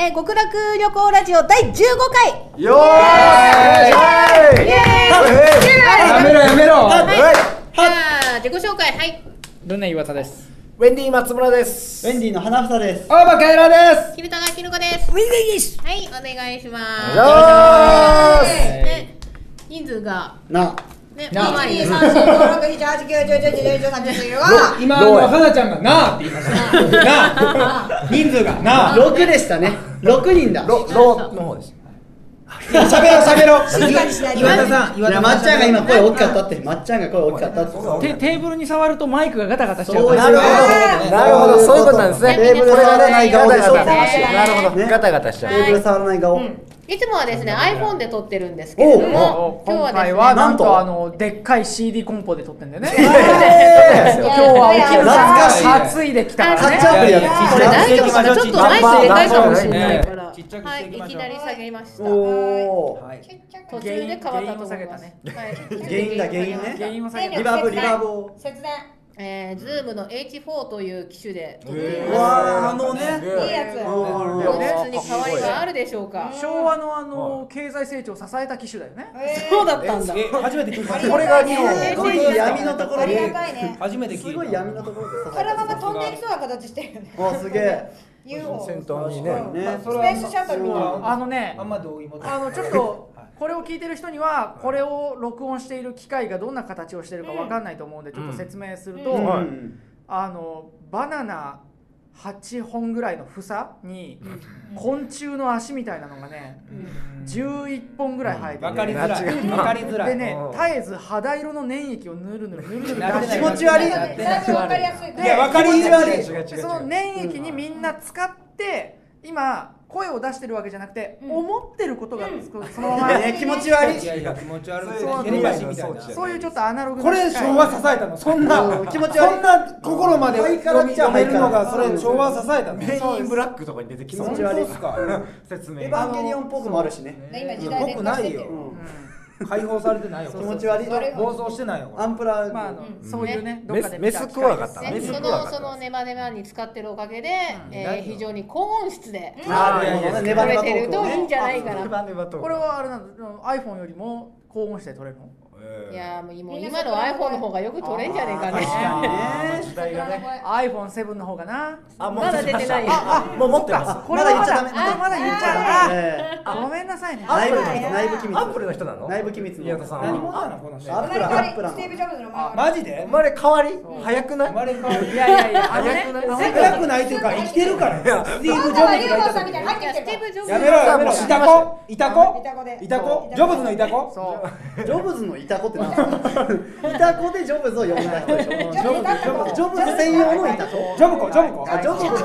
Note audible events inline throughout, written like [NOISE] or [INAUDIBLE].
えー、極楽旅行ラジオ第15回。よーいイエーイ。やめろやめろ。はい、じゃあ自己紹介。はい。ルネ岩田です。ウェンディ松村です。ウェンディの花房です。オーバカエラです。キルタがキルコです。ウィンです。はいお願いします。よーし。ね。人数が。な、ねな。まあいい三四五六七八九十十一十一十三十四十五は [LAUGHS] 今あの花ちゃんがなあって言いました。な。あ人数がな。[LAUGHS] あ六でしたね。六人だ。ロロの方です。喋ろう喋ろう。静かにしないで。岩田さんいや、まっちゃんが今声大きかった。って、まっちゃんが声大きかったって。テテーブルに触るとマイクがガタガタしちゃうそうからいうことなるほど。そういうことなんですね。テーブルこれがねない顔なるほどね。ガタガタしちゃう。テーブル触らない顔。いつもはですね iPhone で撮ってるんですけれども今日今は回はなんとと？あのでっかい CD コンポで撮ってんだよね。え [LAUGHS] 今日はお懐かしい担いできたからね。これ大丈夫かなちょっとマイクでかいかもしれないから。ちっちゃくはいしていきましょういきなり下げました。途中で変わったと思います原因を下げたねはい。原因だ原因ね。原因を下げリバーブリバーブ。を。節電えー、ズームの H4 という機種でわー、あのね。いいやつ。うん本日に変わりがあるでしょうか。昭和のあの経済成長を支えた機種だよね。そうだったんだ。初めて聞いた。これが日本。すごい闇のところありで。がたいね。初めて聞いた。すごい闇のところで。このまま飛んでいきそうな形してるよね。お、すげえ。先頭にね。ね。スペースシャトルみたいなあのねあんま同意もあのちょっと [LAUGHS] これを聞いてる人にはこれを録音してい。る機械がどんな形をしているかわかんないと思うんでちょっと説明すると、あのバナナ8本ぐらいの房に昆虫の足みたいなのがね11本ぐらい生えてわかりづらい。うんわかりづらい。でねうん。絶えず肌色の粘液をぬるぬるぬるぬる気持ち悪いだいぶわかりやすい。いやわかりづらい。その粘液にみんな使って今声を出してるわけじゃなくて、思ってることがそのまま、ね [LAUGHS] 気持ち悪い。いやいや気持ち悪い。そういな。そういうちょっとアナログな。これ昭和支えたの。そんなうん気持ち悪い。そんな心までハイカラっちゃ読めるのがそれ昭和支えたの。メインブラックとかに出てきそう気持ち悪いそうっすか。説明エヴァンゲリオンっぽくもあるしね。今時代僕ないよ。うん解放されてないよ気持ち悪い。暴走してないよアンプラまああのそういうねどっメスクワガタそのそのネバネバに使ってるおかげで、えー何非常に高音質であーなるほどね。ネバネバト撮れてるといいんじゃないかネな。バネバとこれはあれなの iPhone よりも高音質で撮れるの？いやーもう今今の iPhone の方がよく撮れんじゃねえかね。ね時代がね。iPhone7 の方がな。あまだ出てないよ。ああもう持ってます。これはまだまだ言っちゃダメ。あまだ言っちゃえうあごめんなさいね。内部内部機密アップルの人なの？内部機密の宮田さんは。何者なの？この人。アップ生まれラアップラ変わりスティーブ・ジョブズの。前マジで？生まれ変わり？早くない？生まれ変わり。いやいやいや早くない？早くない？っていうか生きてるからスティーブ・ジョブズやめろやめろいたこいたこいたこジョブズのいたこそう。ジョブズのイタコって何ですか？イタコでジョブズを呼んだ人でしょ？ジョブズ専用のイタコジョブコジョブジョブジョ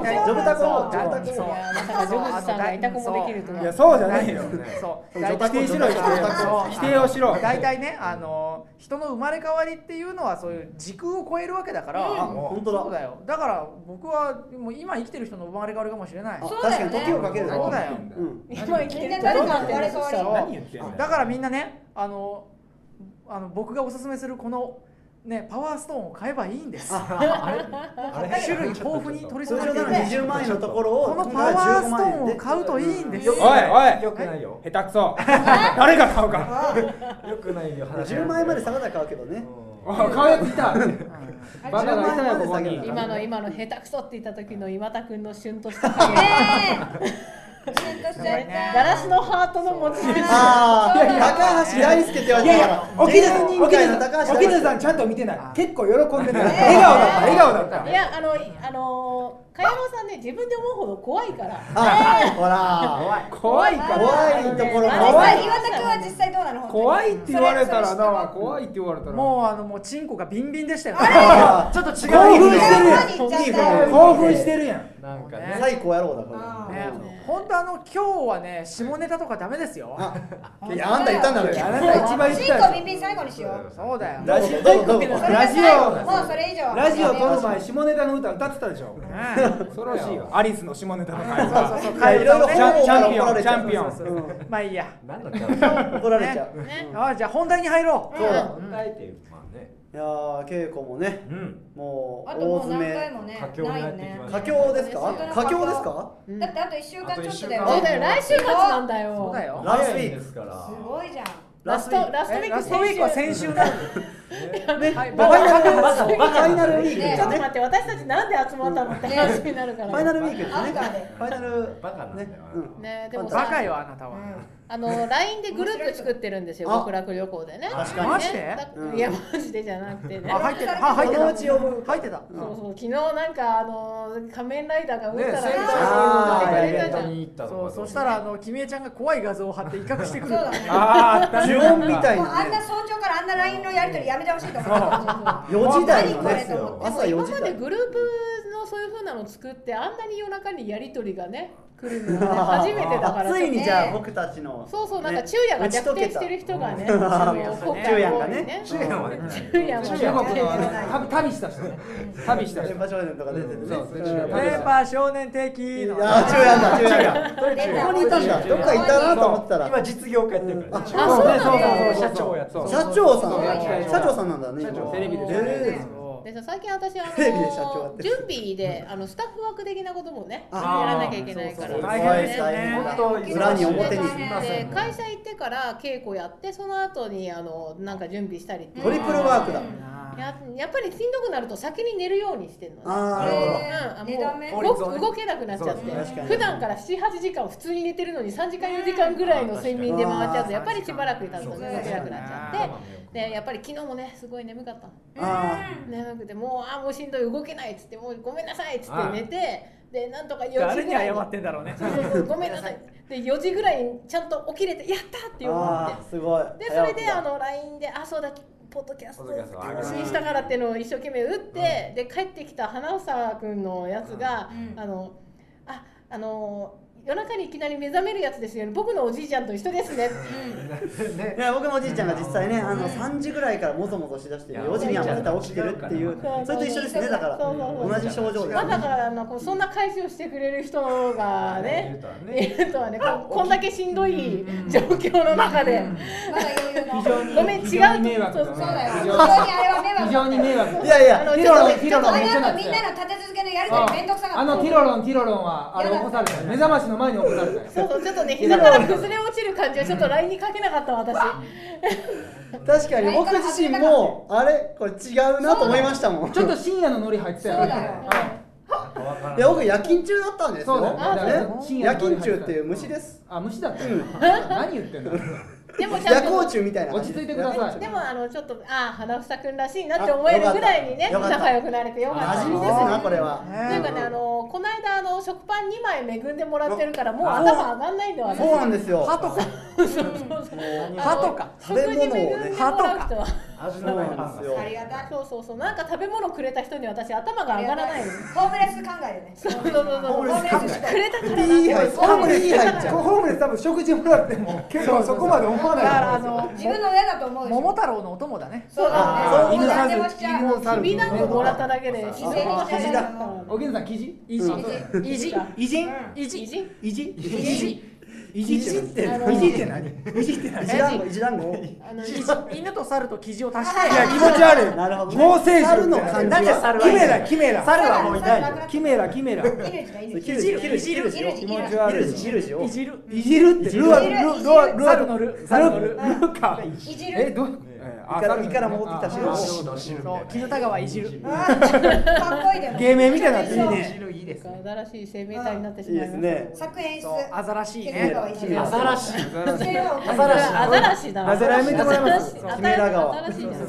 ブジョブタコそうジョブタコそう。いやまさかジョブズさんがいた子もできるとはいやそうじゃないよ。そう。否定しろ否定をしろ。大体ねあの人の生まれ変わりっていうのはそういう時空を超えるわけだから、あ本当だ。そうだよ。だから僕はもう今生きてる人の生まれ変わりかもしれない。あ確かに時をかけるそうだよ。うん。今生きてるの生まれ変わり何言ってんのだからみんなねあのあの僕がおすすめするこのねパワーストーンを買えばいいんです。種類豊富に取り揃えてるんで20万円のところをこのパワーストーンを買うといいんですおいおい。よくない。よ下手くそ。[LAUGHS] 誰が買うか。よくないよ話。10万円まで下がったら買うけどね。[LAUGHS] お買うやつい。たバカがいたよここ10万円まで下げるに今の今の下手くそって言った時の今田君の旬とした [LAUGHS] ガラスのハートの持ち主。ああ高橋大輔って言われてたから。沖田芸人界の高橋沖田さんちゃんと見てない。結構喜んでた。笑顔だった笑顔だった。いやあのあのー、かやろうさんね自分で思うほど怖いから。あほら。怖い。から。怖いところあ怖いれ岩田君は実際どうなの？怖いって言われたらな。怖いって言われたら。もうあのもうチンコがビンビンでしたよ。あちょっと違う。興奮してるやん。興奮してるやんなんかね。最高野郎だこあれ。ね。本当あの今日はね下ネタとかダメですよ。いやあんた言ったんだろあなた一番言っチンたでしコビンビン最後にしよう。そうだよ。ラジオもうそれ以上。ょラジオ撮る前下ネタの歌歌ってたでしょ。ね恐ろしいよ。アリスの下ネタの会そうそうそういろいろチャンチャンピオン。チャンピオン。まあいいや。何のキャラ怒られちゃう。ね。あじゃあ本題に入ろう。そうだ。答えてまあねいやー稽古もねうん。もうあともう何大詰め。回もね佳境にないよね入ってきました佳境ですか？佳境ですか？うん。だってあと1週間ちょっとだよ。あと一週間。そうだよ。来週末なんだよ。そうだよ。ラストウィークですから。すごいじゃん。ラストラストウィークえラストウィークは先週。だ。ね。はいファイナルウィークちょっと待って私たちなんで集まったのって話になるから。ファイナルウィークですね。アファイナルバカなんだよねうんね。でもバカさよあなたは、あの LINE でグループ作ってるんですよあ極楽旅行でね。確かにマジでねいやマジでじゃなくてね。あ入ってた。あ入ってそのうたち呼ぶ。入ってた。そうそう昨日なんかあの仮面ライダーがうんたらねセンターに行ったのそうかそしたらあの君江ちゃんが怖い画像を貼って威嚇してくる。ああ呪文みたいもうあんな早朝からあんな LINE のやり取りやめてほしいと思う。4時台のね何これと思って朝でも4時台。今までグループのそういう風なの作ってあんなに夜中にやり取りがね来るのはね初めてだからついにじゃあね僕たちのそうそうなんかね昼夜が逆転してる人がね昼 [LAUGHS] 夜がね。昼夜まで昼夜も中国のあの旅旅した人。ね。旅した人電波少年とか出ててね。そううんそうペーパー少年的のあー昼夜だ昼夜ここにいたんだどっかいたなと思ったら今実業家やってるからね。あそうそうそう社長や社長さん社長さんなんだね。社長今テレビででさ最近私あの [LAUGHS] 準備であのスタッフワーク的なこともねやあらなきゃいけないから。大大変変です大変本当裏に表にで会社行ってから稽古やってその後にあのなんか準備したりトリプルワークだ。ややっぱりしんどくなると先に寝るようにしてるのね。あもう動動けなくなっちゃって。普段から78時間普通に寝てるのに3時間4時間ぐらいの睡眠で回っちゃうとやっぱりしばらく経つと動けなくなっちゃってでやっぱり昨日もねすごい眠かったあ眠くてもうあーもうしんどい動けないっつってもうごめんなさいっつって寝てでなんとか4時誰に。ぐらい謝ってんだろうね。そうそうそうごめんなさい。で4時ぐらいにちゃんと起きれてやったってー思って。すごい。でそれであの LINE であそうだポッドキャストポッドキャスト上げ発信したからっていうのを一生懸命打って、で帰ってきた花房君のやつが、うん。あのああの夜中にいきなり目覚めるやつですよね。僕のおじいちゃんと一緒ですね、ねいや僕のおじいちゃんが実際ねあの3時ぐらいからもぞもぞしだしていや4時にはまた起きてるっていうそうそれと一緒ですね。だからそうそうそう。同じ症状でまさかあのこうそんな返しをしてくれる人がねいるとはね。ここんだけしんどい状況の中で、ごめん違うそうだよ非非常にあれは迷惑非常に迷惑。いやいやあのティロの。後みんなの立て続やりとりめんどくさかった。あのティロロンティロロンはあれ起こされたよ目覚ましの前に起こされたよそうそうちょっとね膝から崩れ落ちる感じはちょっと LINE にかけなかった私。確かに僕自身もあれこれ違うなと思いましたもん。ちょっと深夜のノリ入ってたよそうだよい。や僕夜勤中だったんですそうだよね。深夜勤中っていう虫です。あ虫だった何言ってんの？でもちゃんと夜行中みたいな落ち着いてください。でもあのちょっとああ花房くんらしいなって思えるぐらいにね仲良くなれてよかった。馴染みですなこれは。というかねあのこの間あの食パン2枚恵んでもらってるからもうあ頭上がんないんだよ私。そうなんですよ歯とかそうそうそう。歯とか。味のないパンがそうありがたい。そうそうそう。なんか食べ物くれた人に私頭が上がらないの。ホームレス考えよね。そうそうそうホームレス考えくれたから。いい入ってホームレスいい入っちゃうホームレス多分食事もらっても結構そこまで思わだない。からあの自分の親だと思う桃太郎のお供だね。そうだあね。犬何で猿犬猿きびだんごもらっただけで自然にあ生地だおげんさん生地いじ。うん。いじ。いじ。いじ。いじいじいじいいじってあのいじって何い。じって何いじ団子い。じ団子あのいじ犬と猿と生地を足して。いや気持ち悪い。なるほどね。合成猿の感じ。なんでは猿キメラキメラ猿はもういない [LAUGHS] よキメラキメラ犬児だ犬児切る切る切る気持ち悪い切る切るいじる。いじるって。ルアルルルアルアルかいじる。えどう胃から胃から戻ってきた汁を。絹田川いじる。かっこいいでも [LAUGHS] 芸名みたいになっていいね汁いいですね。新しい生命体になってしいいまいます。ですね作演出アザラシいね。アザラシ。アザラシ。アザラシ。だなぜらやめてもらえますアザラシキメラ川。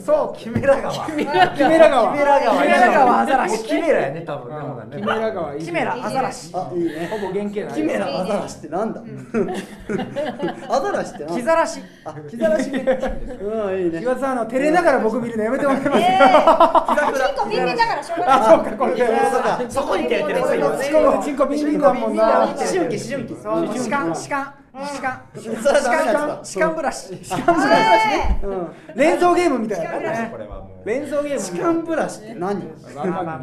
そうキメラ川。キメラ川。キメラ川。キメラ川。アザラシ。キメラやね多分キメラ川キメラアザラシ。あいいね。ほぼ原型キメラアザラシってなんだ？アザラシってなんだ？[LAUGHS] キザラシあキザラシねうんいいね岩田さんあの照れながら僕見るのやめてもらえますえー。チンコビンビンだから。しょうがないあそうかこれでそこに手当てるそう。今チンコチン。コビンビン。だもんな思春期思春期そうブラシ歯間ブラシ連想ゲームみたいなね。これはもう。連想ゲーム歯間ブラシって何？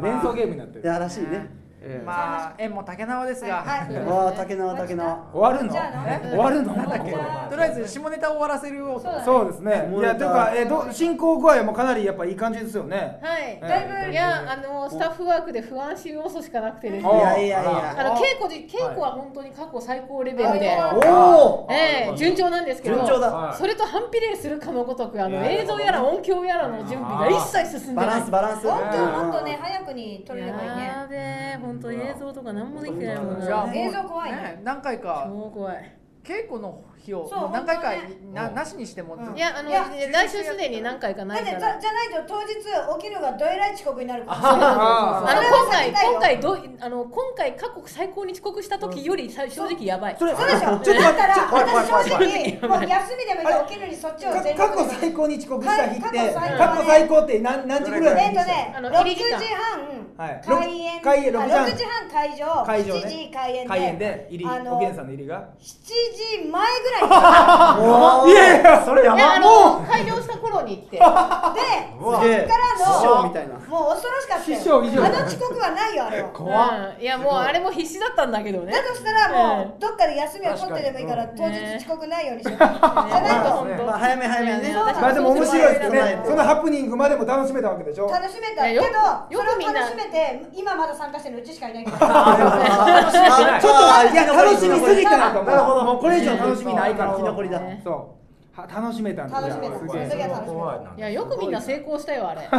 連想ゲームになってる。やらしいねええ。まあ縁も竹縄ですが、はいはい。わあ竹縄竹縄。終わるの？終わるの？なんだっけとりあえず下ネタを終わらせるよそうだね。そうですね。いやというかえど進行具合もかなりやっぱいい感じですよね。はい。だいぶいやあのスタッフワークで不安心要素しかなくてですいねやいやいや。あの稽古じ稽古は本当に過去最高レベルで、おおええ順調なんですけど順調だ。はい。それと反比例するかのごとくあの映像やら音響やらの準備が一切進んでバない。ランスバランス。本当もっとね早くに撮れればいいね。やべえ本当映像とか何もできてないもんじゃあもうな映像怖いね。何回か。超怖い。稽古の日をそう何回か本当ななしにしても、うん。いやあのいや来週すでに何回かなだっていからじゃじゃないと当日起きるがどえらい遅刻になるから。ああの今回今回どうあの今回過去最高に遅刻した時よりさ正直やばい。それそうでしょ。ちょっとだったら私正直もう休みでもいい起きるにそっちを全過去最高に遅刻した日ってはい過去最高って何何時ぐらい？えっとねあの6入り時半。開演開演。あ6時半。6時半会場。会場ね。7時開演で。開演で入りあのおげんさんの入りが？7時前ぐらいに来おーいやいやそれやばの開業した頃に行ってた [LAUGHS] でそっから師匠のみたいな。もう恐ろしかったあの遅刻はないよあれは。怖っ。うん。いやもうあれも必死だったんだけどね。だとしたらもううどっかで休みを取ってでもいいから確当日遅刻ないようにしよう。[LAUGHS] じゃないと。本当まあ早め早めにね。まあでも面白いですよね。そのハプニングまでも楽しめたわけでしょ。楽しめた。けどそれを楽しめて今まだ参加してるのうちしかいないから。あちょっといや楽しみすぎたなと思う。なるほど。もうこれ以上楽しみないから生き残りだ。ねそうは楽しめたんだ楽しめた。すげその時えは楽しめた。いやよくみんな成功したよあれ。いや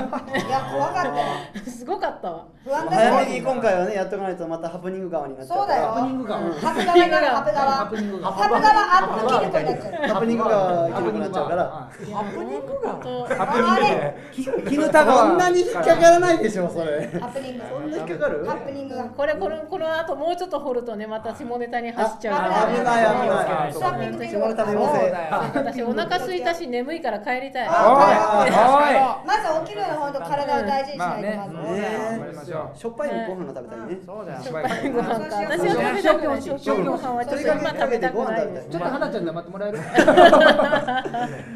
怖かったよ。[LAUGHS] すごかったわ。不安だ早めによ今回はねやっとかないとまたハプニング側になっちゃうそうだよ。ハプニングが。うんハプハプ側ハプニングがハプ側アップ切る子になっちゃうハプニングが生きなくなっちゃうからハプニングがハプニングがハプニングで絹田こ川んなに引っかからないでしょそれ？ハプニング。そんな引っかかるハプニング。がこれこのこの後もうちょっと掘るとねまた下ネタに走っちゃうあから。危ない危ない。下ネタの要請そうだよ。私お腹空いたし眠いから帰りたい。まず起きるのほんと体を大事にしまあねないとまずしょう。しょっぱいご飯が食べたいね。そうだよ。しょっぱいご飯か私は食べたくない。しょっぱいご飯はちょっと今食べたくない。ちょっと花ちゃん黙ってもらえる？[LAUGHS]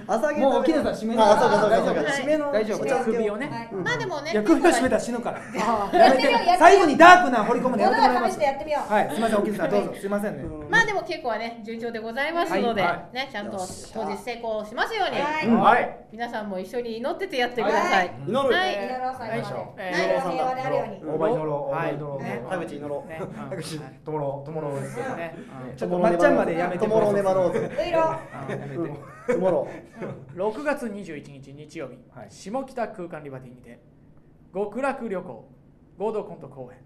朝げもう起きなさい締めなあそうかそうかそうか。はい締めの大丈夫。首をね。はい。まあでもね首を絞めたら死ぬから。[LAUGHS] 最後にダークな掘り込むのやめてもらいますしてやってみよう。はい。すみませんおきさんどうぞ。すいませんね。まあでも結構はね順調でございますので、ねちゃんと当日成功しますように、はい。皆さんも一緒に祈っててやってください。祈る。はい。祈ろう最後まで。え何が平和であるように。大場祈ろう。大場祈ろうね。田口祈ろう。ね田口ともろともろですね。ちょっとまっちゃんまでやめてともろ。粘ろ。うぜともろ6月21日日曜日、はい。下北空間リバティにて極楽旅行。合同コント公演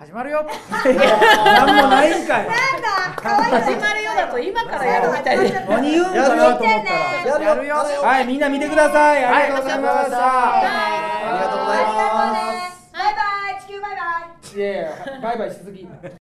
始まるよ。なんもないんかい。なんだ可愛い始まるようだと今からやるみたいで。何言うんかなと思ったら。やるよ。やるよはいみんな見てください。ありがとうございましたありがとうございます。バイバイ。地球バイバイ。いやバイバイしすぎ